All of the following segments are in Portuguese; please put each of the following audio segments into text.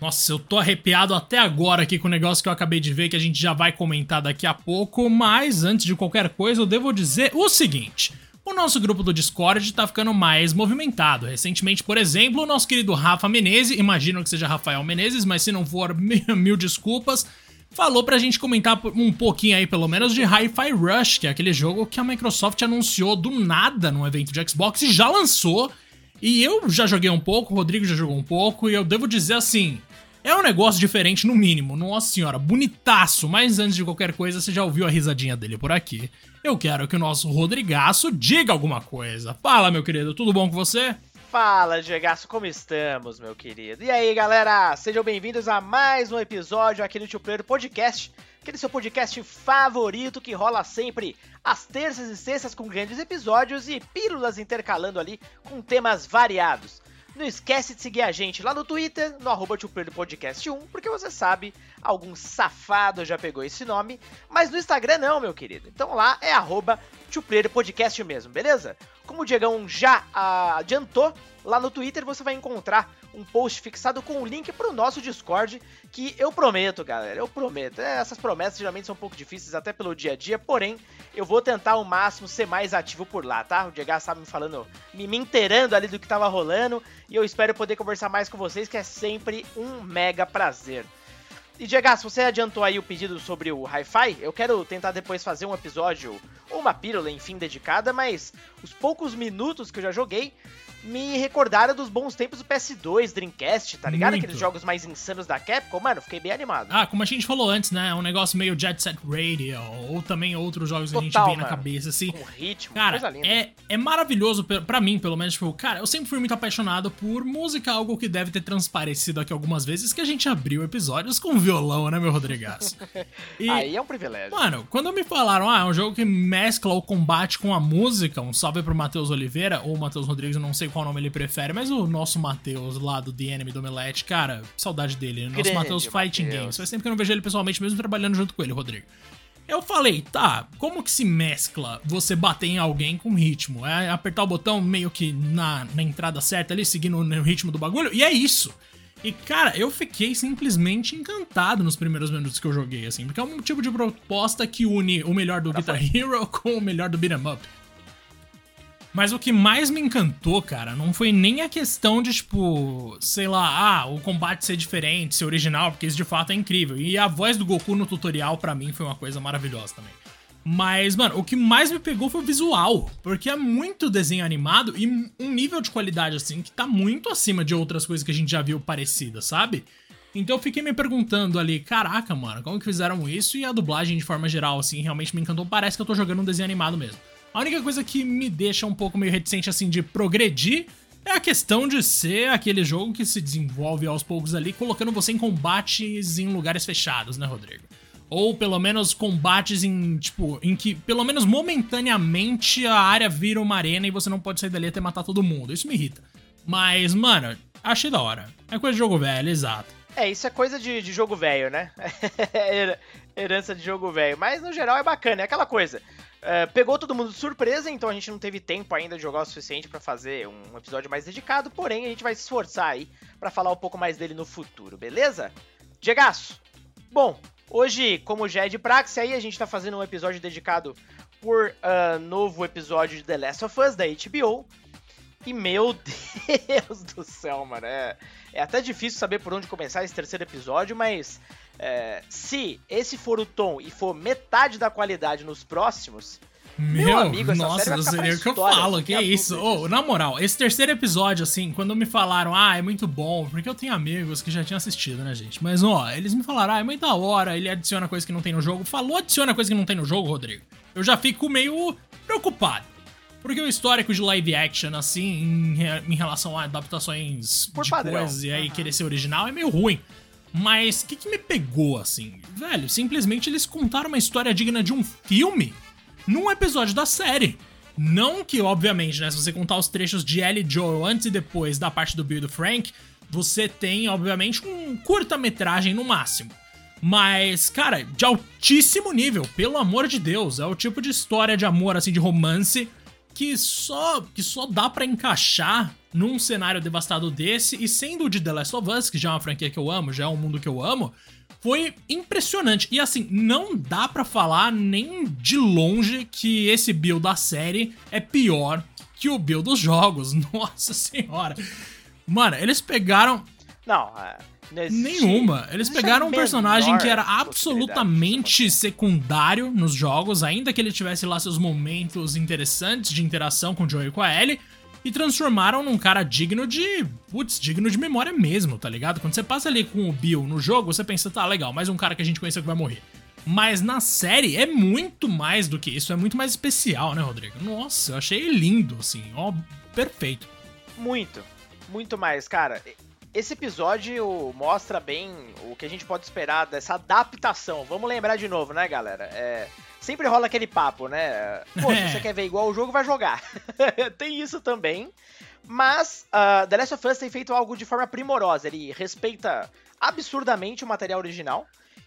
Nossa, eu tô arrepiado até agora aqui com o negócio que eu acabei de ver, que a gente já vai comentar daqui a pouco, mas antes de qualquer coisa eu devo dizer o seguinte. O nosso grupo do Discord tá ficando mais movimentado. Recentemente, por exemplo, o nosso querido Rafa Menezes, imagino que seja Rafael Menezes, mas se não for, mil desculpas, falou pra gente comentar um pouquinho aí, pelo menos, de Hi-Fi Rush, que é aquele jogo que a Microsoft anunciou do nada no evento de Xbox e já lançou. E eu já joguei um pouco, o Rodrigo já jogou um pouco, e eu devo dizer assim. É um negócio diferente, no mínimo. Nossa senhora, bonitaço. Mas antes de qualquer coisa, você já ouviu a risadinha dele por aqui. Eu quero que o nosso Rodrigaço diga alguma coisa. Fala, meu querido, tudo bom com você? Fala, Gegaço, como estamos, meu querido? E aí, galera? Sejam bem-vindos a mais um episódio aqui no Tio Player Podcast, aquele seu podcast favorito que rola sempre às terças e sextas com grandes episódios e pílulas intercalando ali com temas variados. Não esquece de seguir a gente lá no Twitter, no arroba Podcast 1, porque você sabe, algum safado já pegou esse nome, mas no Instagram não, meu querido. Então lá é arroba Podcast mesmo, beleza? Como o Diegão já ah, adiantou, lá no Twitter você vai encontrar um post fixado com o um link para o nosso Discord, que eu prometo, galera, eu prometo. É, essas promessas geralmente são um pouco difíceis até pelo dia a dia, porém, eu vou tentar ao máximo ser mais ativo por lá, tá? O Diego estava me falando, me, me inteirando ali do que estava rolando, e eu espero poder conversar mais com vocês, que é sempre um mega prazer. E Diego, você adiantou aí o pedido sobre o Hi-Fi, eu quero tentar depois fazer um episódio, ou uma pílula, enfim, dedicada, mas os poucos minutos que eu já joguei, me recordaram dos bons tempos do PS2, Dreamcast, tá ligado? Muito. Aqueles jogos mais insanos da Capcom, mano, fiquei bem animado. Ah, como a gente falou antes, né? É um negócio meio Jet Set Radio, ou também outros jogos Total, que a gente vê mano. na cabeça, assim. Com ritmo, cara, coisa linda. É, é maravilhoso para mim, pelo menos, tipo, cara, eu sempre fui muito apaixonado por música, algo que deve ter transparecido aqui algumas vezes, que a gente abriu episódios com violão, né, meu Rodrigaço? E, Aí é um privilégio. Mano, quando me falaram, ah, é um jogo que mescla o combate com a música, um salve pro Matheus Oliveira, ou Matheus Rodrigues, eu não sei qual nome ele prefere, mas o nosso Matheus lá do The Enemy do Omelete, cara, saudade dele. Nosso Grande Matheus Fighting Mateus. Games. Faz tempo que eu não vejo ele pessoalmente, mesmo trabalhando junto com ele, Rodrigo. Eu falei, tá, como que se mescla você bater em alguém com ritmo? É apertar o botão meio que na, na entrada certa ali, seguindo o ritmo do bagulho? E é isso. E, cara, eu fiquei simplesmente encantado nos primeiros minutos que eu joguei, assim, porque é um tipo de proposta que une o melhor do Guitar Hero com o melhor do Beat'em Up. Mas o que mais me encantou, cara, não foi nem a questão de, tipo, sei lá, ah, o combate ser diferente, ser original, porque isso de fato é incrível. E a voz do Goku no tutorial, para mim, foi uma coisa maravilhosa também. Mas, mano, o que mais me pegou foi o visual, porque é muito desenho animado e um nível de qualidade, assim, que tá muito acima de outras coisas que a gente já viu parecidas, sabe? Então eu fiquei me perguntando ali, caraca, mano, como que fizeram isso? E a dublagem, de forma geral, assim, realmente me encantou. Parece que eu tô jogando um desenho animado mesmo. A única coisa que me deixa um pouco meio reticente assim de progredir é a questão de ser aquele jogo que se desenvolve aos poucos ali, colocando você em combates em lugares fechados, né, Rodrigo? Ou pelo menos combates em, tipo, em que pelo menos momentaneamente a área vira uma arena e você não pode sair dali até matar todo mundo. Isso me irrita. Mas, mano, achei da hora. É coisa de jogo velho, exato. É, isso é coisa de, de jogo velho, né? Herança de jogo velho. Mas no geral é bacana, é aquela coisa. Uh, pegou todo mundo de surpresa, então a gente não teve tempo ainda de jogar o suficiente para fazer um episódio mais dedicado, porém a gente vai se esforçar aí para falar um pouco mais dele no futuro, beleza? Diegaço, bom, hoje, como já é de praxe aí, a gente tá fazendo um episódio dedicado por uh, novo episódio de The Last of Us da HBO. E meu Deus do céu, mano, é, é até difícil saber por onde começar esse terceiro episódio, mas é, se esse for o tom e for metade da qualidade nos próximos, meu, meu amigo, essa nossa, série seria o que eu falo, que é isso. Oh, na moral, esse terceiro episódio, assim, quando me falaram, ah, é muito bom, porque eu tenho amigos que já tinham assistido, né, gente? Mas, ó, eles me falaram, ah, é muito da hora, ele adiciona coisa que não tem no jogo. Falou, adiciona coisa que não tem no jogo, Rodrigo. Eu já fico meio preocupado. Porque o histórico de live action, assim, em, em relação a adaptações Por de padrão. coisas e aí uhum. querer ser original, é meio ruim. Mas o que, que me pegou assim? Velho, simplesmente eles contaram uma história digna de um filme num episódio da série. Não que, obviamente, né, se você contar os trechos de Ellie Joel antes e depois da parte do Bill do Frank, você tem, obviamente, um curta-metragem no máximo. Mas, cara, de altíssimo nível, pelo amor de Deus. É o tipo de história de amor, assim, de romance, que só, que só dá para encaixar num cenário devastado desse e sendo de The Last of Us, que já é uma franquia que eu amo, já é um mundo que eu amo, foi impressionante. E assim, não dá para falar nem de longe que esse build da série é pior que o build dos jogos. Nossa senhora. Mano, eles pegaram. Não, é. Nenhuma. Eles pegaram um personagem que era absolutamente secundário nos jogos, ainda que ele tivesse lá seus momentos interessantes de interação com o Joey e com a Ellie, e transformaram num cara digno de. Putz, digno de memória mesmo, tá ligado? Quando você passa ali com o Bill no jogo, você pensa, tá, legal, mais um cara que a gente conheceu que vai morrer. Mas na série é muito mais do que isso, é muito mais especial, né, Rodrigo? Nossa, eu achei lindo, assim, ó, perfeito. Muito, muito mais, cara. Esse episódio mostra bem o que a gente pode esperar dessa adaptação. Vamos lembrar de novo, né, galera? É, sempre rola aquele papo, né? Pô, se você quer ver igual o jogo, vai jogar. tem isso também. Mas uh, The Last of Us tem feito algo de forma primorosa. Ele respeita absurdamente o material original.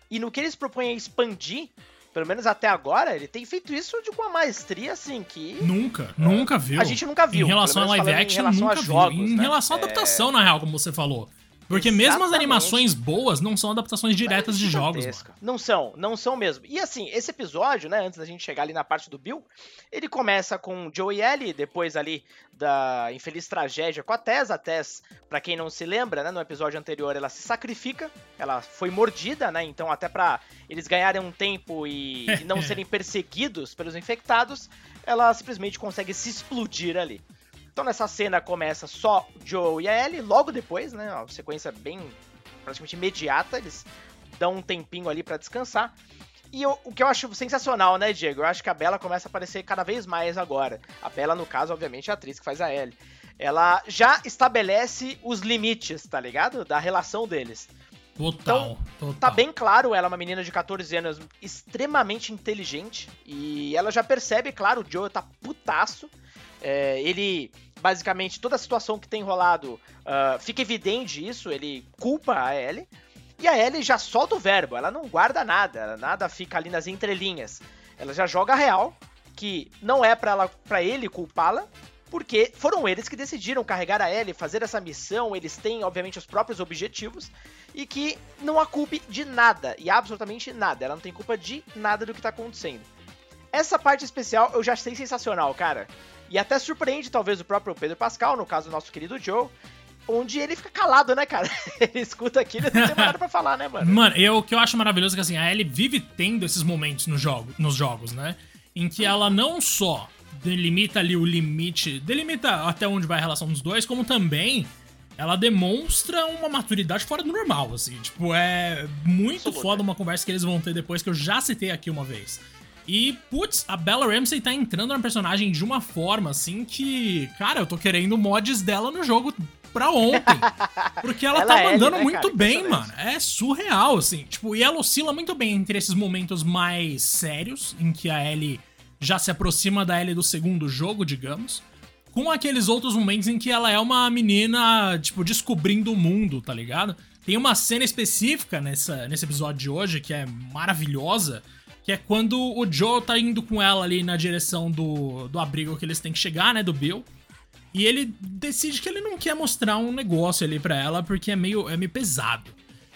E no que eles propõem a expandir, pelo menos até agora, ele tem feito isso de uma maestria assim que. Nunca, nunca viu. A gente nunca viu. Em relação a live action, nunca viu. Jogos, em né? relação à adaptação, é... na real, como você falou. Porque Exatamente. mesmo as animações boas não são adaptações diretas de jogos. Mano. Não são, não são mesmo. E assim, esse episódio, né, antes da gente chegar ali na parte do Bill, ele começa com Joe e Ellie, depois ali da infeliz tragédia com a Tess. A Tess, pra quem não se lembra, né, no episódio anterior, ela se sacrifica, ela foi mordida, né, então até pra eles ganharem um tempo e, e não serem perseguidos pelos infectados, ela simplesmente consegue se explodir ali. Então nessa cena começa só Joe e a Ellie, logo depois, né, uma sequência bem praticamente imediata, eles dão um tempinho ali para descansar. E eu, o que eu acho sensacional, né, Diego? Eu acho que a Bela começa a aparecer cada vez mais agora. A Bela, no caso, obviamente, é a atriz que faz a Ellie. Ela já estabelece os limites, tá ligado? Da relação deles. Total, então, total. Tá bem claro, ela é uma menina de 14 anos extremamente inteligente. E ela já percebe, claro, o Joe tá putaço. É, ele, basicamente, toda a situação que tem rolado, uh, fica evidente isso, ele culpa a Ellie. E a Ellie já solta o verbo, ela não guarda nada, nada fica ali nas entrelinhas. Ela já joga real, que não é para ele culpá-la, porque foram eles que decidiram carregar a Ellie, fazer essa missão, eles têm, obviamente, os próprios objetivos, e que não a culpe de nada, e absolutamente nada. Ela não tem culpa de nada do que tá acontecendo. Essa parte especial eu já achei sensacional, cara. E até surpreende, talvez, o próprio Pedro Pascal, no caso do nosso querido Joe, onde ele fica calado, né, cara? ele escuta aquilo e não tem nada pra falar, né, mano? Mano, eu, o que eu acho maravilhoso é que, assim, a Ellie vive tendo esses momentos no jogo, nos jogos, né? Em que ela não só delimita ali o limite, delimita até onde vai a relação dos dois, como também ela demonstra uma maturidade fora do normal, assim. Tipo, é muito Absoluta. foda uma conversa que eles vão ter depois, que eu já citei aqui uma vez. E, putz, a Bella Ramsey tá entrando na personagem de uma forma, assim, que, cara, eu tô querendo mods dela no jogo pra ontem. Porque ela, ela tá é mandando né, muito cara? bem, mano. É surreal, assim. Tipo, e ela oscila muito bem entre esses momentos mais sérios, em que a Ellie já se aproxima da Ellie do segundo jogo, digamos. Com aqueles outros momentos em que ela é uma menina, tipo, descobrindo o mundo, tá ligado? Tem uma cena específica nessa, nesse episódio de hoje que é maravilhosa que é quando o Joe tá indo com ela ali na direção do, do abrigo que eles têm que chegar, né? Do Bill. E ele decide que ele não quer mostrar um negócio ali pra ela porque é meio, é meio pesado.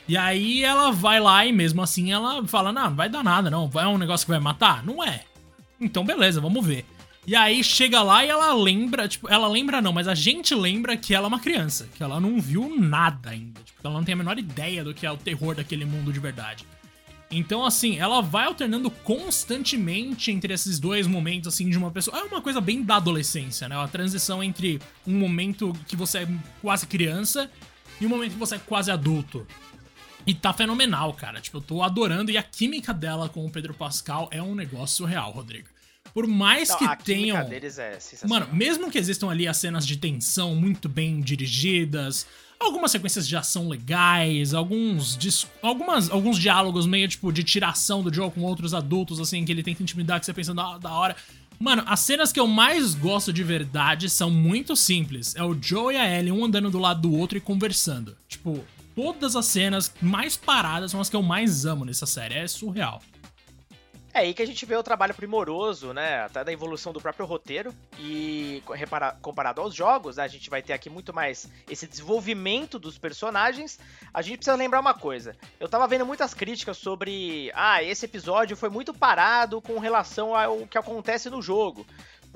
E aí ela vai lá e mesmo assim ela fala: Não, não vai dar nada, não. É um negócio que vai matar? Não é. Então beleza, vamos ver. E aí chega lá e ela lembra, tipo, ela lembra não, mas a gente lembra que ela é uma criança, que ela não viu nada ainda. Tipo, ela não tem a menor ideia do que é o terror daquele mundo de verdade. Então, assim, ela vai alternando constantemente entre esses dois momentos, assim, de uma pessoa. É uma coisa bem da adolescência, né? A transição entre um momento que você é quase criança e um momento que você é quase adulto. E tá fenomenal, cara. Tipo, eu tô adorando. E a química dela com o Pedro Pascal é um negócio real, Rodrigo. Por mais Não, que a tenham. Deles é Mano, mesmo que existam ali as cenas de tensão muito bem dirigidas, algumas sequências de ação legais, alguns, algumas, alguns diálogos meio tipo de tiração do Joe com outros adultos, assim, que ele tenta intimidar, que você pensa, da, da hora. Mano, as cenas que eu mais gosto de verdade são muito simples. É o Joe e a Ellie, um andando do lado do outro e conversando. Tipo, todas as cenas mais paradas são as que eu mais amo nessa série. É surreal. É aí que a gente vê o trabalho primoroso, né? Até da evolução do próprio roteiro. E comparado aos jogos, né, a gente vai ter aqui muito mais esse desenvolvimento dos personagens. A gente precisa lembrar uma coisa. Eu tava vendo muitas críticas sobre. Ah, esse episódio foi muito parado com relação ao que acontece no jogo.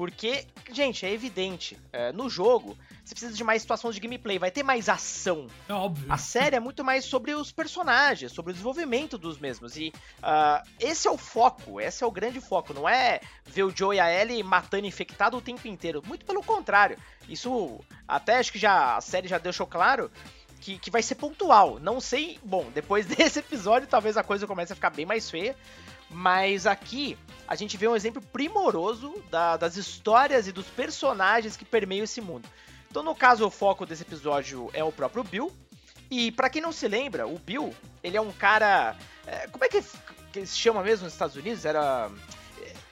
Porque, gente, é evidente, é, no jogo você precisa de mais situações de gameplay, vai ter mais ação. É óbvio. A série é muito mais sobre os personagens, sobre o desenvolvimento dos mesmos. E uh, esse é o foco, esse é o grande foco. Não é ver o Joe e a Ellie matando infectado o tempo inteiro. Muito pelo contrário. Isso, até acho que já a série já deixou claro. Que, que vai ser pontual. Não sei. Bom, depois desse episódio, talvez a coisa comece a ficar bem mais feia. Mas aqui a gente vê um exemplo primoroso da, das histórias e dos personagens que permeiam esse mundo. Então, no caso, o foco desse episódio é o próprio Bill. E para quem não se lembra, o Bill, ele é um cara. É, como é que, que se chama mesmo nos Estados Unidos? Era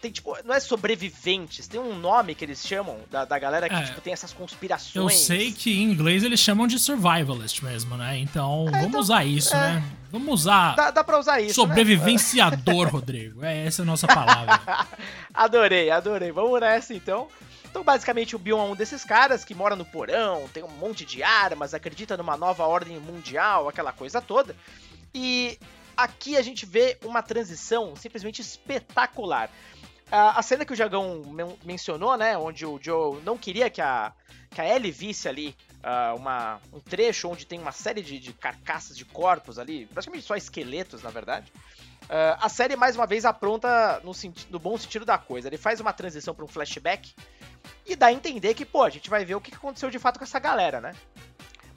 tem tipo, não é sobreviventes, tem um nome que eles chamam da, da galera que é, tipo, tem essas conspirações. Eu sei que em inglês eles chamam de survivalist mesmo, né? Então é, vamos então, usar isso, é, né? Vamos usar. Dá, dá pra usar isso. Né? Sobrevivenciador, né? Rodrigo. É essa a nossa palavra. adorei, adorei. Vamos nessa então. Então, basicamente, o Bill é um desses caras que mora no porão, tem um monte de armas, acredita numa nova ordem mundial, aquela coisa toda. E aqui a gente vê uma transição simplesmente espetacular. A, cena que o Jagão men mencionou, né, onde o Joe não queria que a, que a Ellie visse ali uh, uma, um trecho onde tem uma série de, de, carcaças de corpos ali, praticamente só esqueletos, na verdade. Uh, a série, mais uma vez, apronta no, no bom sentido da coisa. Ele faz uma transição para um flashback e dá a entender que, pô, a gente vai ver o que aconteceu de fato com essa galera, né?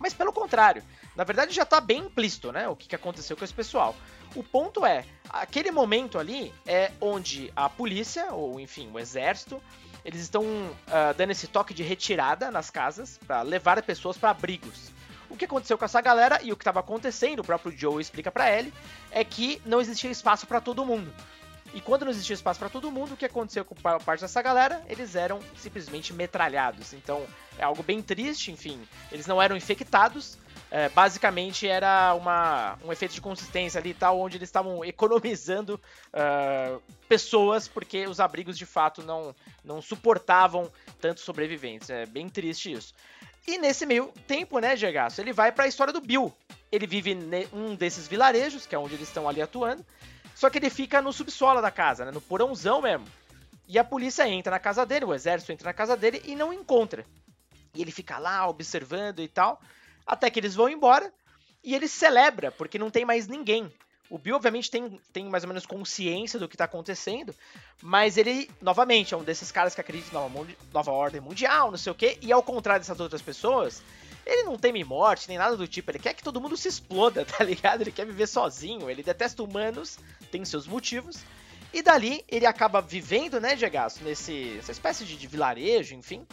Mas pelo contrário, na verdade já tá bem implícito, né? O que aconteceu com esse pessoal. O ponto é, aquele momento ali é onde a polícia, ou enfim, o exército, eles estão uh, dando esse toque de retirada nas casas para levar pessoas para abrigos. O que aconteceu com essa galera e o que estava acontecendo, o próprio Joe explica para ele, é que não existia espaço para todo mundo. E quando não existia espaço para todo mundo, o que aconteceu com parte dessa galera? Eles eram simplesmente metralhados. Então é algo bem triste, enfim. Eles não eram infectados. É, basicamente era uma, um efeito de consistência ali tal, onde eles estavam economizando uh, pessoas porque os abrigos de fato não, não suportavam tantos sobreviventes. É bem triste isso. E nesse meio tempo, né, Gegaço, ele vai para a história do Bill. Ele vive em um desses vilarejos, que é onde eles estão ali atuando. Só que ele fica no subsolo da casa, né? No porãozão mesmo. E a polícia entra na casa dele, o exército entra na casa dele e não encontra. E ele fica lá observando e tal, até que eles vão embora e ele celebra, porque não tem mais ninguém. O Bill, obviamente, tem, tem mais ou menos consciência do que tá acontecendo, mas ele, novamente, é um desses caras que acredita na nova, nova ordem mundial, não sei o quê, e ao contrário dessas outras pessoas, ele não teme morte, nem nada do tipo. Ele quer que todo mundo se exploda, tá ligado? Ele quer viver sozinho. Ele detesta humanos, tem seus motivos. E dali ele acaba vivendo, né, Gegaço, nesse essa espécie de, de, vilarejo, enfim,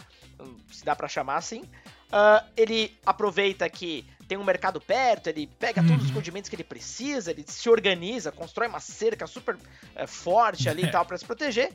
se dá para chamar assim. Uh, ele aproveita que tem um mercado perto, ele pega todos os uhum. condimentos que ele precisa, ele se organiza, constrói uma cerca super uh, forte ali e tal para se proteger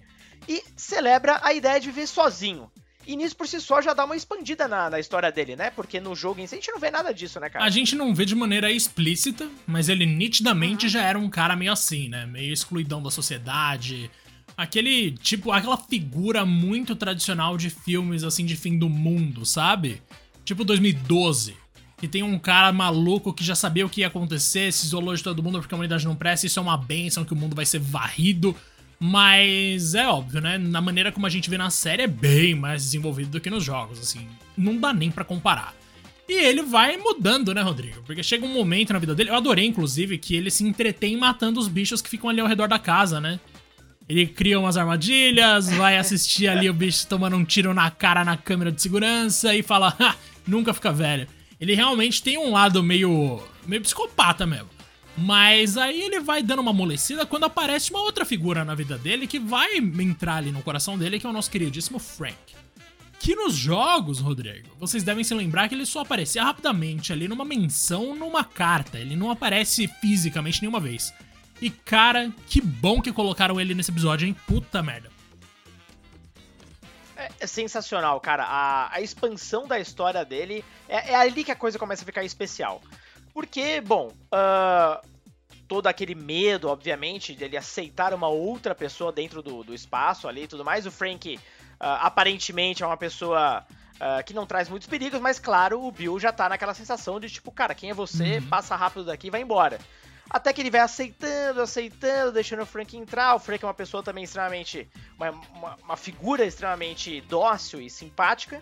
e celebra a ideia de viver sozinho. E nisso por si só já dá uma expandida na, na história dele, né? Porque no jogo em si a gente não vê nada disso, né, cara? A gente não vê de maneira explícita, mas ele nitidamente uhum. já era um cara meio assim, né? Meio excluidão da sociedade. Aquele, tipo, aquela figura muito tradicional de filmes, assim, de fim do mundo, sabe? Tipo 2012. Que tem um cara maluco que já sabia o que ia acontecer, se isolou de todo mundo porque a humanidade não presta, isso é uma benção que o mundo vai ser varrido mas é óbvio, né? Na maneira como a gente vê na série é bem mais desenvolvido do que nos jogos, assim. Não dá nem para comparar. E ele vai mudando, né, Rodrigo? Porque chega um momento na vida dele. Eu adorei, inclusive, que ele se entretém matando os bichos que ficam ali ao redor da casa, né? Ele cria umas armadilhas, vai assistir ali o bicho tomando um tiro na cara na câmera de segurança e fala, nunca fica velho. Ele realmente tem um lado meio. meio psicopata mesmo. Mas aí ele vai dando uma amolecida quando aparece uma outra figura na vida dele que vai entrar ali no coração dele, que é o nosso queridíssimo Frank. Que nos jogos, Rodrigo, vocês devem se lembrar que ele só aparecia rapidamente ali numa menção numa carta. Ele não aparece fisicamente nenhuma vez. E cara, que bom que colocaram ele nesse episódio, hein? Puta merda. É, é sensacional, cara. A, a, expansão da história dele é, é ali que a coisa começa a ficar especial. Porque, bom, uh, todo aquele medo, obviamente, de ele aceitar uma outra pessoa dentro do, do espaço ali e tudo mais. O Frank, uh, aparentemente, é uma pessoa uh, que não traz muitos perigos, mas claro, o Bill já tá naquela sensação de tipo, cara, quem é você? Uhum. Passa rápido daqui e vai embora. Até que ele vai aceitando, aceitando, deixando o Frank entrar. O Frank é uma pessoa também extremamente. Uma, uma, uma figura extremamente dócil e simpática.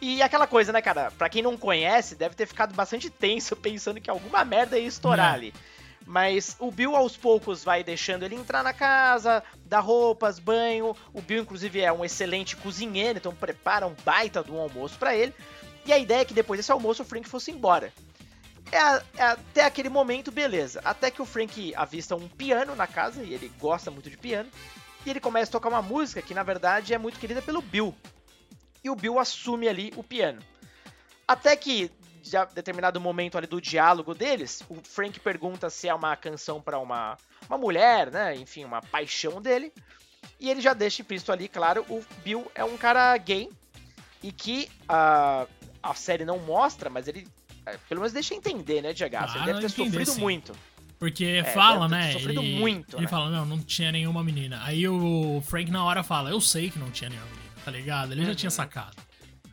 E aquela coisa, né, cara? Pra quem não conhece, deve ter ficado bastante tenso pensando que alguma merda ia estourar é. ali. Mas o Bill aos poucos vai deixando ele entrar na casa, dar roupas, banho. O Bill, inclusive, é um excelente cozinheiro, então prepara um baita de um almoço para ele. E a ideia é que depois desse almoço o Frank fosse embora. É, é, até aquele momento, beleza. Até que o Frank avista um piano na casa, e ele gosta muito de piano. E ele começa a tocar uma música que, na verdade, é muito querida pelo Bill e o Bill assume ali o piano. Até que, já determinado momento ali do diálogo deles, o Frank pergunta se é uma canção para uma, uma mulher, né? Enfim, uma paixão dele. E ele já deixa implícito ali, claro, o Bill é um cara gay e que uh, a série não mostra, mas ele é, pelo menos deixa entender, né, Diego? Ah, ele deve ter entender, sofrido sim. muito. Porque é, fala, né? Sofrido ele, muito. Ele né? fala, não, não tinha nenhuma menina. Aí o Frank na hora fala, eu sei que não tinha nenhuma menina tá ligado? Ele uhum. já tinha uhum. sacado.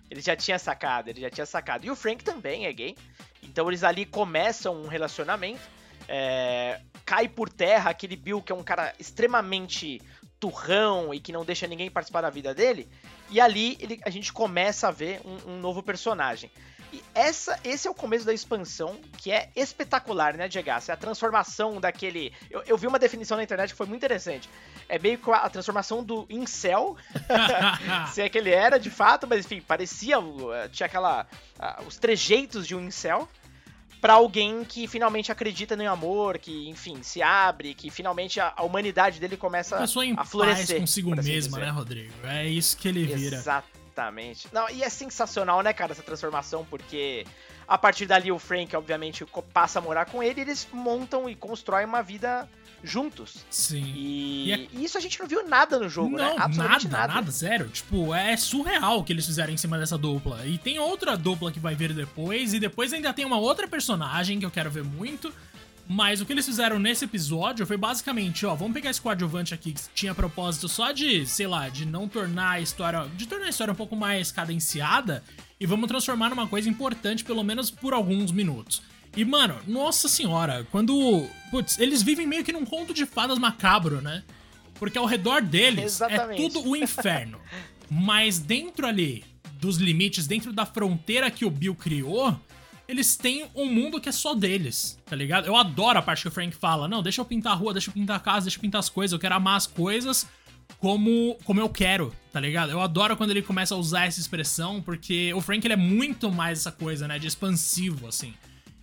Ele já tinha sacado, ele já tinha sacado. E o Frank também é gay. Então eles ali começam um relacionamento. É... Cai por terra aquele Bill que é um cara extremamente turrão e que não deixa ninguém participar da vida dele. E ali ele, a gente começa a ver um, um novo personagem. E essa, esse é o começo da expansão, que é espetacular, né, Diego? É a transformação daquele. Eu, eu, vi uma definição na internet que foi muito interessante. É meio que a transformação do incel, se é que ele era de fato, mas enfim, parecia. Eh, tinha aquela. Os trejeitos de um incel para alguém que finalmente acredita no amor, que, enfim, se abre, que finalmente a, a humanidade dele começa a florescer. Paz consigo assim mesma, né, Rodrigo? É isso que ele vira. Exatamente. Não, e é sensacional, né, cara, essa transformação, porque a partir dali o Frank, obviamente, passa a morar com ele, e eles montam e constroem uma vida juntos. Sim. E, e, é... e, isso a gente não viu nada no jogo, não, né? Absolutamente nada, nada, nada, zero. Tipo, é surreal o que eles fizeram em cima dessa dupla. E tem outra dupla que vai vir depois, e depois ainda tem uma outra personagem que eu quero ver muito. Mas o que eles fizeram nesse episódio foi basicamente, ó, vamos pegar esse coadjuvante aqui que tinha propósito só de, sei lá, de não tornar a história, de tornar a história um pouco mais cadenciada e vamos transformar numa coisa importante pelo menos por alguns minutos. E, mano, nossa senhora, quando. Putz, eles vivem meio que num conto de fadas macabro, né? Porque ao redor deles é Exatamente. é tudo o inferno. Mas dentro ali dos limites, dentro da fronteira que o Bill criou, eles têm um mundo que é só deles, tá ligado? Eu adoro a parte que o Frank fala: não, deixa eu pintar a rua, deixa eu pintar a casa, deixa eu pintar as coisas, eu quero amar as coisas como, como eu quero, tá ligado? Eu adoro quando ele começa a usar essa expressão, porque o Frank ele é muito mais essa coisa, né, de expansivo, assim.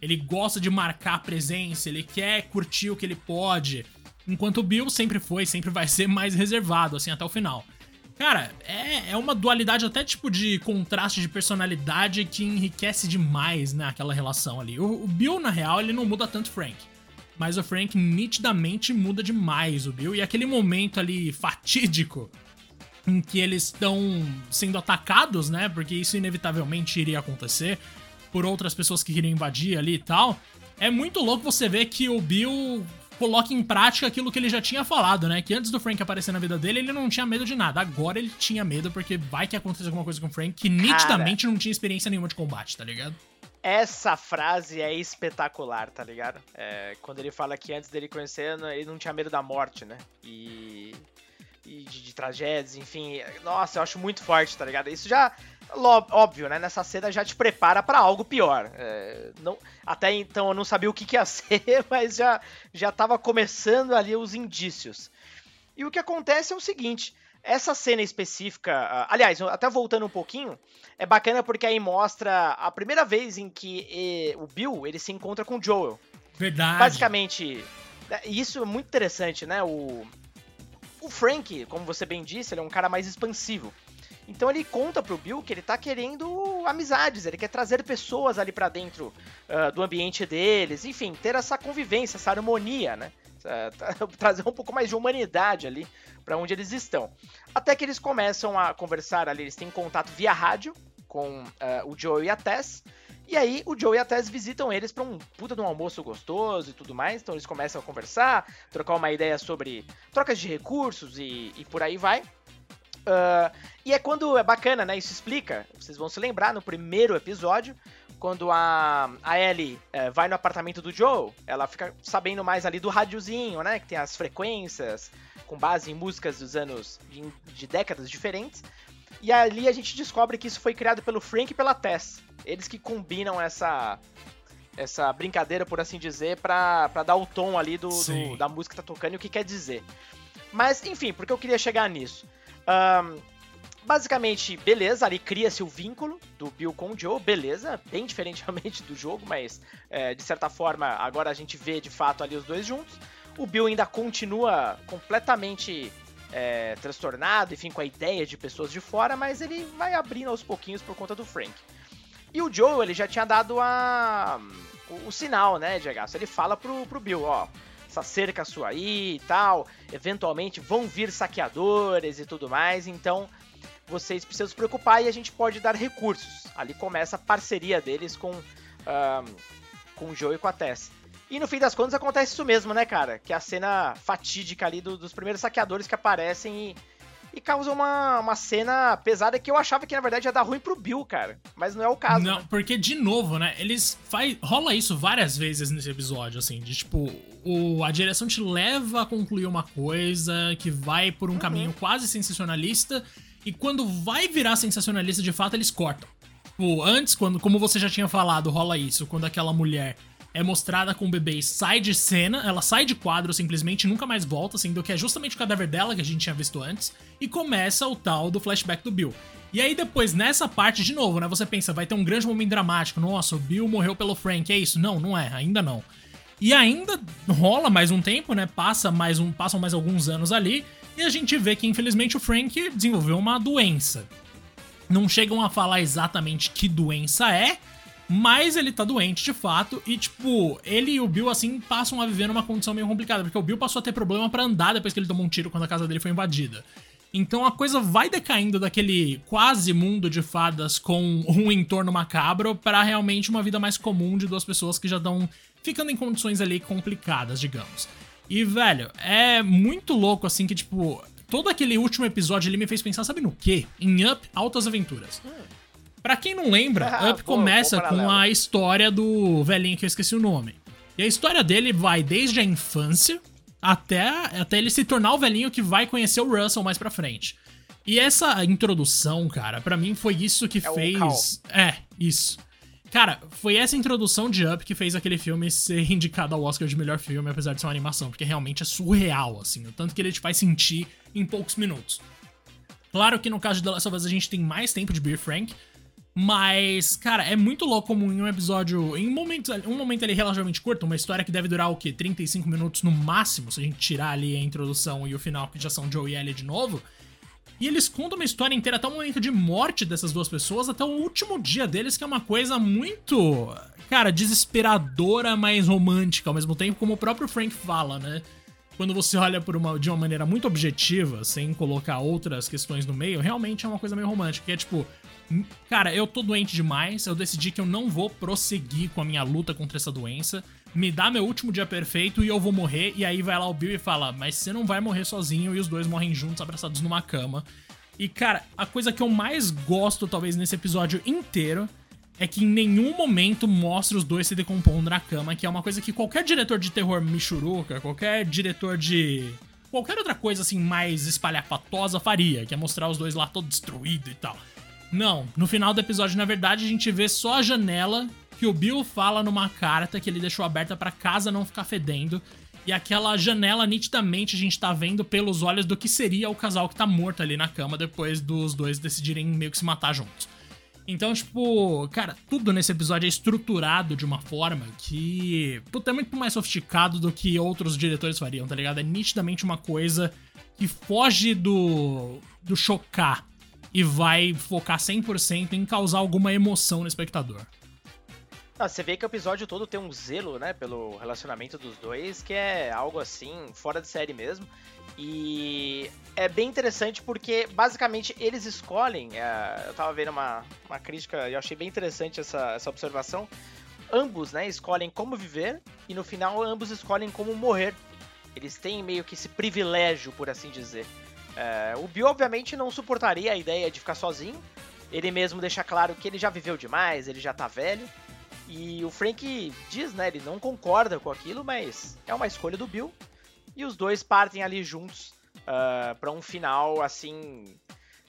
Ele gosta de marcar presença, ele quer curtir o que ele pode. Enquanto o Bill sempre foi, sempre vai ser mais reservado, assim, até o final. Cara, é, é uma dualidade até tipo de contraste de personalidade que enriquece demais, né, aquela relação ali. O, o Bill, na real, ele não muda tanto Frank. Mas o Frank nitidamente muda demais o Bill. E aquele momento ali fatídico em que eles estão sendo atacados, né? Porque isso inevitavelmente iria acontecer por outras pessoas que queriam invadir ali e tal. É muito louco você ver que o Bill coloca em prática aquilo que ele já tinha falado, né? Que antes do Frank aparecer na vida dele, ele não tinha medo de nada. Agora ele tinha medo porque vai que acontece alguma coisa com o Frank que nitidamente Cara, não tinha experiência nenhuma de combate, tá ligado? Essa frase é espetacular, tá ligado? É, quando ele fala que antes dele conhecer, ele não tinha medo da morte, né? E e de, de, tragédias, enfim. Nossa, eu acho muito forte, tá ligado? Isso já, óbvio, né? Nessa cena já te prepara para algo pior. É, não, até então eu não sabia o que, que ia ser, mas já, já tava começando ali os indícios. E o que acontece é o seguinte. Essa cena específica, aliás, até voltando um pouquinho, é bacana porque aí mostra a primeira vez em que o Bill ele se encontra com o Joel. Verdade. Basicamente, é, isso é muito interessante, né? O, o Frank, como você bem disse, ele é um cara mais expansivo. Então ele conta pro Bill que ele tá querendo amizades, ele quer trazer pessoas ali para dentro uh, do ambiente deles, enfim, ter essa convivência, essa harmonia, né? Trazer um pouco mais de humanidade ali para onde eles estão. Até que eles começam a conversar ali, eles têm contato via rádio com uh, o Joe e a Tess. E aí o Joe e a Tess visitam eles para um puta de um almoço gostoso e tudo mais. Então eles começam a conversar, trocar uma ideia sobre trocas de recursos e, e por aí vai. Uh, e é quando é bacana, né? Isso explica. Vocês vão se lembrar no primeiro episódio, quando a, a Ellie é, vai no apartamento do Joe, ela fica sabendo mais ali do rádiozinho, né? Que tem as frequências com base em músicas dos anos de, de décadas diferentes. E ali a gente descobre que isso foi criado pelo Frank e pela Tess. Eles que combinam essa essa brincadeira, por assim dizer, pra, pra dar o tom ali do, do, da música que tá tocando e o que quer dizer. Mas, enfim, porque eu queria chegar nisso? Um, basicamente, beleza, ali cria-se o vínculo do Bill com o Joe, beleza, bem diferente realmente do jogo, mas é, de certa forma agora a gente vê de fato ali os dois juntos. O Bill ainda continua completamente é, transtornado, enfim, com a ideia de pessoas de fora, mas ele vai abrindo aos pouquinhos por conta do Frank. E o Joe, ele já tinha dado a, o, o sinal, né, Diego? Ele fala pro, pro Bill, ó, essa cerca sua aí e tal, eventualmente vão vir saqueadores e tudo mais, então vocês precisam se preocupar e a gente pode dar recursos. Ali começa a parceria deles com, um, com o Joe e com a Tess. E no fim das contas acontece isso mesmo, né, cara? Que é a cena fatídica ali do, dos primeiros saqueadores que aparecem e, e causa uma, uma cena pesada que eu achava que na verdade ia dar ruim pro Bill, cara. Mas não é o caso. Não, né? porque de novo, né? Eles faz, rola isso várias vezes nesse episódio, assim, de tipo, o, a direção te leva a concluir uma coisa que vai por um uhum. caminho quase sensacionalista e quando vai virar sensacionalista de fato, eles cortam. Tipo, antes, quando, como você já tinha falado, rola isso, quando aquela mulher é mostrada com o bebê sai de cena, ela sai de quadro simplesmente nunca mais volta, sendo que é justamente o cadáver dela que a gente tinha visto antes, e começa o tal do flashback do Bill. E aí depois, nessa parte, de novo, né, você pensa, vai ter um grande momento dramático, nossa, o Bill morreu pelo Frank, é isso? Não, não é, ainda não. E ainda rola mais um tempo, né, passa mais um, passam mais alguns anos ali, e a gente vê que, infelizmente, o Frank desenvolveu uma doença. Não chegam a falar exatamente que doença é, mas ele tá doente de fato. E, tipo, ele e o Bill, assim, passam a viver numa condição meio complicada. Porque o Bill passou a ter problema para andar depois que ele tomou um tiro quando a casa dele foi invadida. Então a coisa vai decaindo daquele quase mundo de fadas com um entorno macabro para realmente uma vida mais comum de duas pessoas que já estão ficando em condições ali complicadas, digamos. E, velho, é muito louco, assim, que, tipo, todo aquele último episódio ele me fez pensar, sabe no quê? Em Up Altas Aventuras. Pra quem não lembra, ah, Up começa com a história do velhinho que eu esqueci o nome. E a história dele vai desde a infância até, até ele se tornar o velhinho que vai conhecer o Russell mais pra frente. E essa introdução, cara, para mim foi isso que é fez. É, isso. Cara, foi essa introdução de Up que fez aquele filme ser indicado ao Oscar de melhor filme, apesar de ser uma animação, porque realmente é surreal, assim, o tanto que ele te faz sentir em poucos minutos. Claro que no caso de The Last of Us a gente tem mais tempo de Beer Frank, mas, cara, é muito louco como em um episódio, em um momento, um momento ali relativamente curto, uma história que deve durar o quê? 35 minutos no máximo, se a gente tirar ali a introdução e o final, que já são Joe e Ellie de novo. E eles contam uma história inteira até o momento de morte dessas duas pessoas, até o último dia deles, que é uma coisa muito, cara, desesperadora, mas romântica ao mesmo tempo, como o próprio Frank fala, né? Quando você olha por uma, de uma maneira muito objetiva, sem colocar outras questões no meio, realmente é uma coisa meio romântica, que é tipo, cara, eu tô doente demais, eu decidi que eu não vou prosseguir com a minha luta contra essa doença me dá meu último dia perfeito e eu vou morrer. E aí vai lá o Bill e fala, mas você não vai morrer sozinho. E os dois morrem juntos, abraçados numa cama. E cara, a coisa que eu mais gosto, talvez, nesse episódio inteiro. É que em nenhum momento mostra os dois se decompondo na cama, que é uma coisa que qualquer diretor de terror michuruca, qualquer diretor de qualquer outra coisa assim mais espalhafatosa faria, que é mostrar os dois lá todo destruído e tal. Não, no final do episódio, na verdade, a gente vê só a janela que o Bill fala numa carta que ele deixou aberta para casa não ficar fedendo. E aquela janela nitidamente a gente tá vendo pelos olhos do que seria o casal que tá morto ali na cama depois dos dois decidirem meio que se matar juntos. Então, tipo, cara, tudo nesse episódio é estruturado de uma forma que. Puta, é muito mais sofisticado do que outros diretores fariam, tá ligado? É nitidamente uma coisa que foge do. do chocar e vai focar 100% em causar alguma emoção no espectador. Ah, você vê que o episódio todo tem um zelo, né, pelo relacionamento dos dois, que é algo assim, fora de série mesmo. E é bem interessante porque, basicamente, eles escolhem. É, eu tava vendo uma, uma crítica e eu achei bem interessante essa, essa observação. Ambos, né, escolhem como viver e no final ambos escolhem como morrer. Eles têm meio que esse privilégio, por assim dizer. É, o Bill, obviamente, não suportaria a ideia de ficar sozinho. Ele mesmo deixa claro que ele já viveu demais, ele já tá velho. E o Frank diz, né, ele não concorda com aquilo, mas é uma escolha do Bill. E os dois partem ali juntos uh, ah, para um final, assim.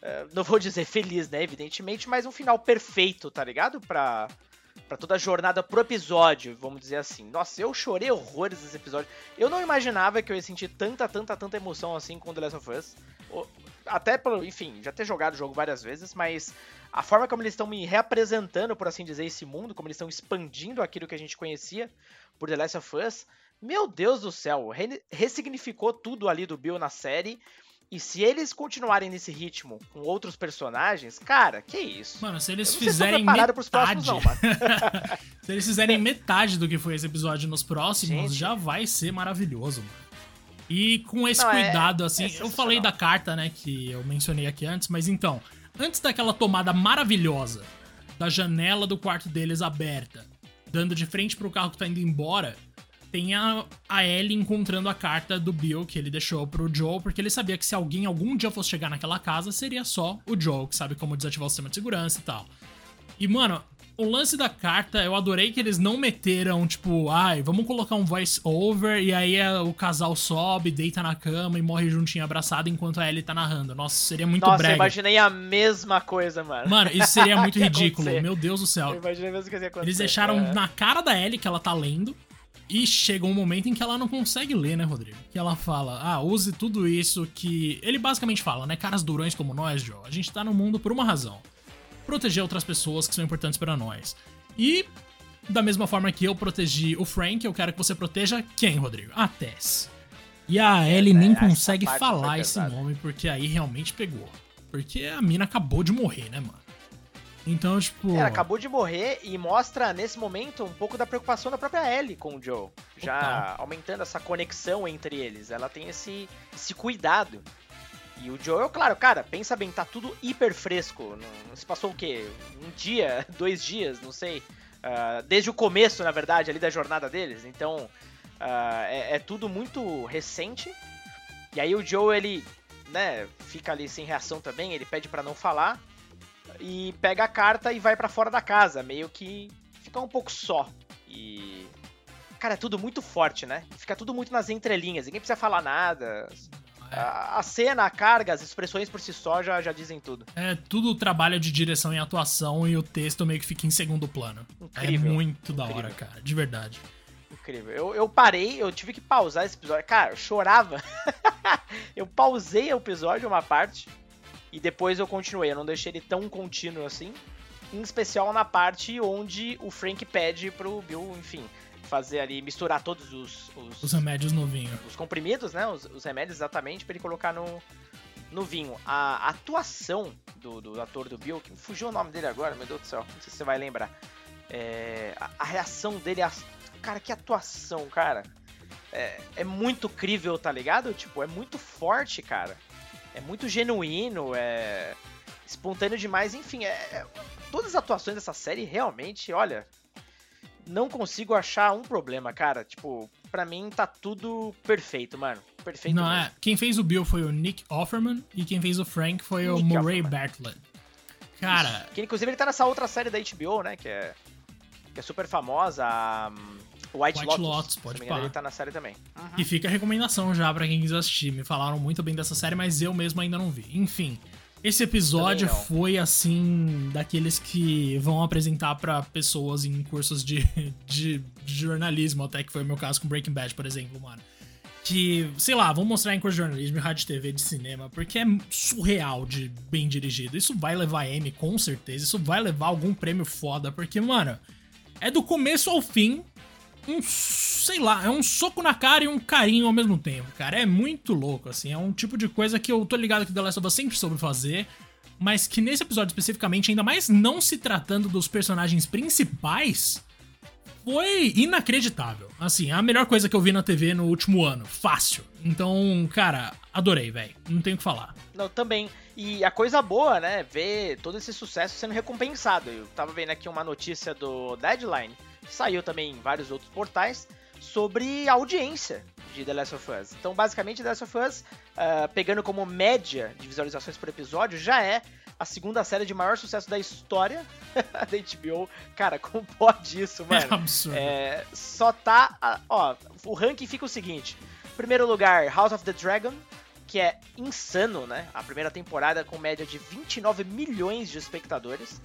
Uh, não vou dizer feliz, né, evidentemente, mas um final perfeito, tá ligado? Pra, pra toda a jornada pro episódio, vamos dizer assim. Nossa, eu chorei horrores nesse episódio. Eu não imaginava que eu ia sentir tanta, tanta, tanta emoção assim com The Last of Us até pelo, enfim, já ter jogado o jogo várias vezes, mas a forma como eles estão me reapresentando, por assim dizer, esse mundo, como eles estão expandindo aquilo que a gente conhecia por The Last of Us, meu Deus do céu, re ressignificou tudo ali do Bill na série. E se eles continuarem nesse ritmo com outros personagens, cara, que isso? Mano, se eles fizerem metade... Próximos, não, se eles fizerem metade do que foi esse episódio nos próximos, gente. já vai ser maravilhoso, mano. E com esse não, é- cuidado, é, assim, é eu falei da carta, né, que eu mencionei aqui antes, mas então, antes daquela tomada maravilhosa da janela do quarto deles aberta, dando de frente pro carro que tá indo embora, tem a, a Ellie encontrando a carta do Bill que ele deixou pro Joe, porque ele sabia que se alguém algum dia fosse chegar naquela casa, seria só o Joe, que sabe como desativar o sistema de segurança e tal. E, mano, o lance da carta, eu adorei que eles não meteram, tipo, ai, vamos colocar um voice over e aí é, o casal sobe, deita na cama e morre juntinho abraçado enquanto a Ellie tá narrando. Nossa, seria muito Nossa, brega. eu imaginei a mesma coisa, mano. Mano, isso seria muito ridículo, meu Deus do céu. Eu imaginei mesmo que ia acontecer. Eles deixaram é. na cara da Ellie que ela tá lendo. E chega um momento em que ela não consegue ler, né, Rodrigo? Que ela fala, ah, use tudo isso que. Ele basicamente fala, né? Caras durões como nós, Joe, a gente tá no mundo por uma razão proteger outras pessoas que são importantes para nós. E da mesma forma que eu protegi o Frank, eu quero que você proteja quem, Rodrigo? A Tess. E a Ellie é, nem consegue falar esse nome porque aí realmente pegou. Porque a mina acabou de morrer, né, mano? Então, tipo. Ela acabou de morrer e mostra nesse momento um pouco da preocupação da própria Ellie com o Joe. Já Total. aumentando essa conexão entre eles. Ela tem esse, esse cuidado. E o Joel, claro, cara, pensa bem, tá tudo hiper fresco. Não, se passou o quê? Um dia, dois dias, não sei. Uh, desde o começo, na verdade, ali da jornada deles. Então, uh, é, é, tudo muito recente. E aí o Joe, ele, né, fica ali sem reação também, ele pede para não falar. E pega a carta e vai para fora da casa, meio que fica um pouco só. E. Cara, é tudo muito forte, né? Fica tudo muito nas entrelinhas, ninguém precisa falar nada. A, a, cena, a carga, as expressões por si só já, já dizem tudo. É tudo trabalho de direção e atuação e o texto meio que fica em segundo plano. É Incrível. É muito da hora, cara, de verdade. Incrível. Eu, eu parei, eu tive que pausar esse episódio. Cara, eu chorava. eu pausei o episódio, uma parte, e depois eu continuei. Eu não deixei ele tão contínuo assim. Em especial na parte onde o Frank pede pro Bill, enfim, fazer ali, misturar todos os. Os, os remédios no vinho. Os comprimidos, né? Os, os remédios exatamente, para ele colocar no, no vinho. A atuação do, do ator do Bill, que fugiu o nome dele agora, meu Deus do céu, não sei se você vai lembrar. É, a, a, reação dele, a, cara, que atuação, cara. É, é muito crível, tá ligado? Tipo, é muito forte, cara. É muito genuíno, é espontâneo demais, enfim, é, é todas as atuações dessa série realmente, olha, não consigo achar um problema, cara. Tipo, pra mim tá tudo perfeito, mano. Perfeito. Não, mesmo. é. Quem fez o Bill foi o Nick Offerman e quem fez o Frank foi Nick o Murray. Bartlett. Cara. Isso. Que inclusive ele tá nessa outra série da HBO, né? Que é. Que é super famosa. A White, White Lotus, Lotus pode falar. Ele tá na série também. Uhum. E fica a recomendação já para quem quiser assistir. Me falaram muito bem dessa série, mas eu mesmo ainda não vi. Enfim. Esse episódio foi assim daqueles que vão apresentar para pessoas em cursos de, de, de, jornalismo, até que foi o meu caso com Breaking Bad, por exemplo, mano. Que, sei lá, vão mostrar em curso de jornalismo, rádio, TV, de cinema, porque é surreal de bem dirigido. Isso vai levar M, com certeza. Isso vai levar algum prêmio foda, porque, mano, é do começo ao fim um, sei lá, é um soco na cara e um carinho ao mesmo tempo, cara. É muito louco, assim. É um tipo de coisa que eu tô ligado que The Last of Us sempre soube fazer, mas que nesse episódio especificamente, ainda mais não se tratando dos personagens principais, foi inacreditável. Assim, a melhor coisa que eu vi na TV no último ano. Fácil. Então, cara, adorei, velho. Não tenho o que falar. Não, também. E a coisa boa, né? Ver todo esse sucesso sendo recompensado. Eu tava vendo aqui uma notícia do Deadline, saiu também em vários outros portais, sobre a audiência de The Last of Us. Então, basicamente, The Last of Us, uh, pegando como média de visualizações por episódio, já é a segunda série de maior sucesso da história da HBO. Cara, como pode isso, mano? É absurdo. É, só tá. Ó, o ranking fica o seguinte: primeiro lugar, House of the Dragon, que é insano, né? A primeira temporada com média de 29 milhões de espectadores.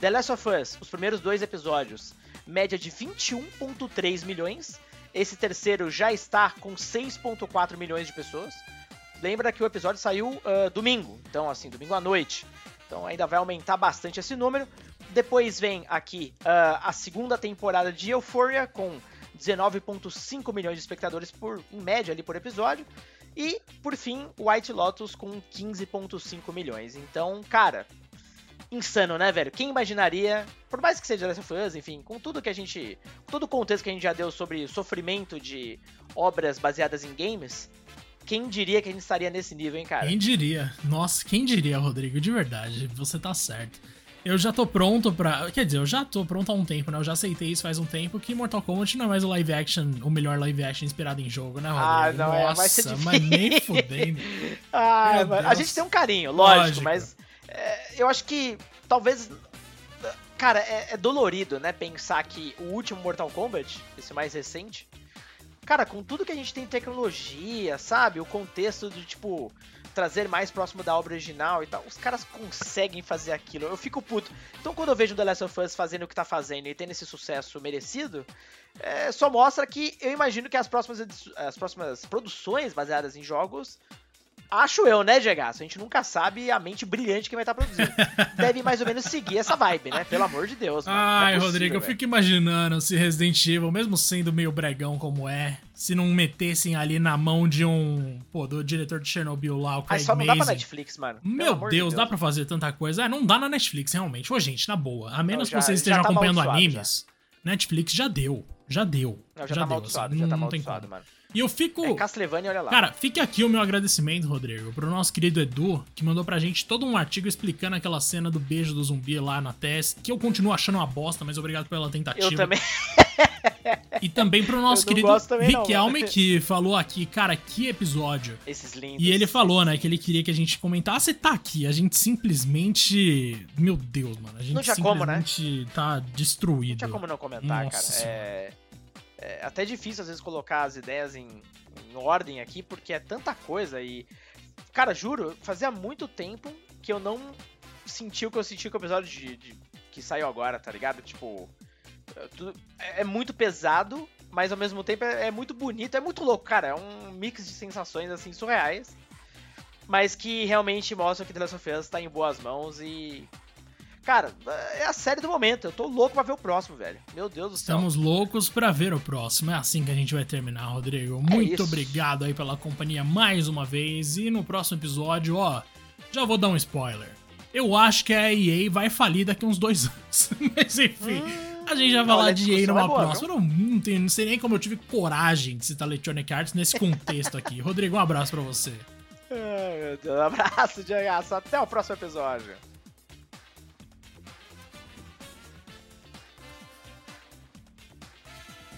The Last of Us, os primeiros dois episódios, média de 21,3 milhões. Esse terceiro já está com 6,4 milhões de pessoas. Lembra que o episódio saiu uh, domingo, então assim, domingo à noite. Então ainda vai aumentar bastante esse número. Depois vem aqui uh, a segunda temporada de Euphoria com 19,5 milhões de espectadores por, em média ali por episódio. E, por fim, White Lotus com 15,5 milhões. Então, cara, insano, né, velho? Quem imaginaria, por mais que seja Last of Us, enfim, com tudo que a gente. Com todo o contexto que a gente já deu sobre sofrimento de obras baseadas em games, quem diria que a gente estaria nesse nível, hein, cara? Quem diria? Nossa, quem diria, Rodrigo? De verdade, você tá certo. Eu já tô pronto pra. Quer dizer, eu já tô pronto há um tempo, né? Eu já aceitei isso faz um tempo que Mortal Kombat não é mais o live action, o melhor live action inspirado em jogo, né, Rodrigo? Ah, não, Nossa, é, ser difícil. mas nem fudendo. ah, mano, a gente tem um carinho, lógico, lógico. mas é, eu acho que talvez. Cara, é, é dolorido, né? Pensar que o último Mortal Kombat, esse mais recente, cara, com tudo que a gente tem tecnologia, sabe? O contexto de, tipo, trazer mais próximo da obra original e tal, os caras conseguem fazer aquilo. Eu fico puto. Então, quando eu vejo The Last of Us fazendo o que tá fazendo e tendo esse sucesso merecido, é, só mostra que eu imagino que as próximas, as próximas produções baseadas em jogos Acho eu, né, Gegaço? A gente nunca sabe a mente brilhante que vai estar produzindo. Deve mais ou menos seguir essa vibe, né? Pelo amor de Deus. Mano. Ai, é possível, Rodrigo, eu fico imaginando se Resident Evil, mesmo sendo meio bregão como é, se não metessem ali na mão de um. Pô, do diretor de Chernobyl lá, o Craig Mas só não dá pra Netflix, mano. Meu Deus, de Deus, dá pra fazer tanta coisa. É, não dá na Netflix, realmente. Ô, gente, na boa. A menos não, já, que vocês estejam tá acompanhando animes, já. Netflix já deu. Já deu. Não, já, já tá deu. Assim, já não, tá mano. E eu fico. É Castlevania, olha lá. Cara, fique aqui o meu agradecimento, Rodrigo, pro nosso querido Edu, que mandou pra gente todo um artigo explicando aquela cena do beijo do zumbi lá na testa, que eu continuo achando uma bosta, mas obrigado pela tentativa. Eu também. e também pro nosso querido Riquelme, que falou aqui, cara, que episódio. Esses lindos. E ele falou, né, que ele queria que a gente comentasse. Tá aqui, a gente simplesmente. Meu Deus, mano. A gente não tinha simplesmente como, né? tá destruído. Não tinha como não comentar, Nossa cara. É é até difícil às vezes colocar as ideias em, em ordem aqui, porque é tanta coisa e. Cara, juro, fazia muito tempo que eu não senti o que eu senti com o episódio de, de que saiu agora, tá ligado? Tipo. É, é muito pesado, mas ao mesmo tempo é, é, muito bonito, é muito louco, cara. É um mix de sensações assim surreais. Mas que realmente mostra que The Last of Us tá em boas mãos e Cara, é a série do momento. Eu tô louco pra ver o próximo, velho. Meu Deus do céu. Estamos loucos pra ver o próximo. É assim que a gente vai terminar, Rodrigo. Muito é obrigado aí pela companhia mais uma vez. E no próximo episódio, ó, já vou dar um spoiler. Eu acho que a EA vai falir daqui uns dois anos. Mas enfim. Hum... A gente vai falar de EA numa é boa, próxima. Não, não, tem, não sei nem como eu tive coragem de citar Electronic Arts nesse contexto aqui. Rodrigo, um abraço pra você. Ai, meu Deus. Um abraço, Diagaço. Até o próximo episódio.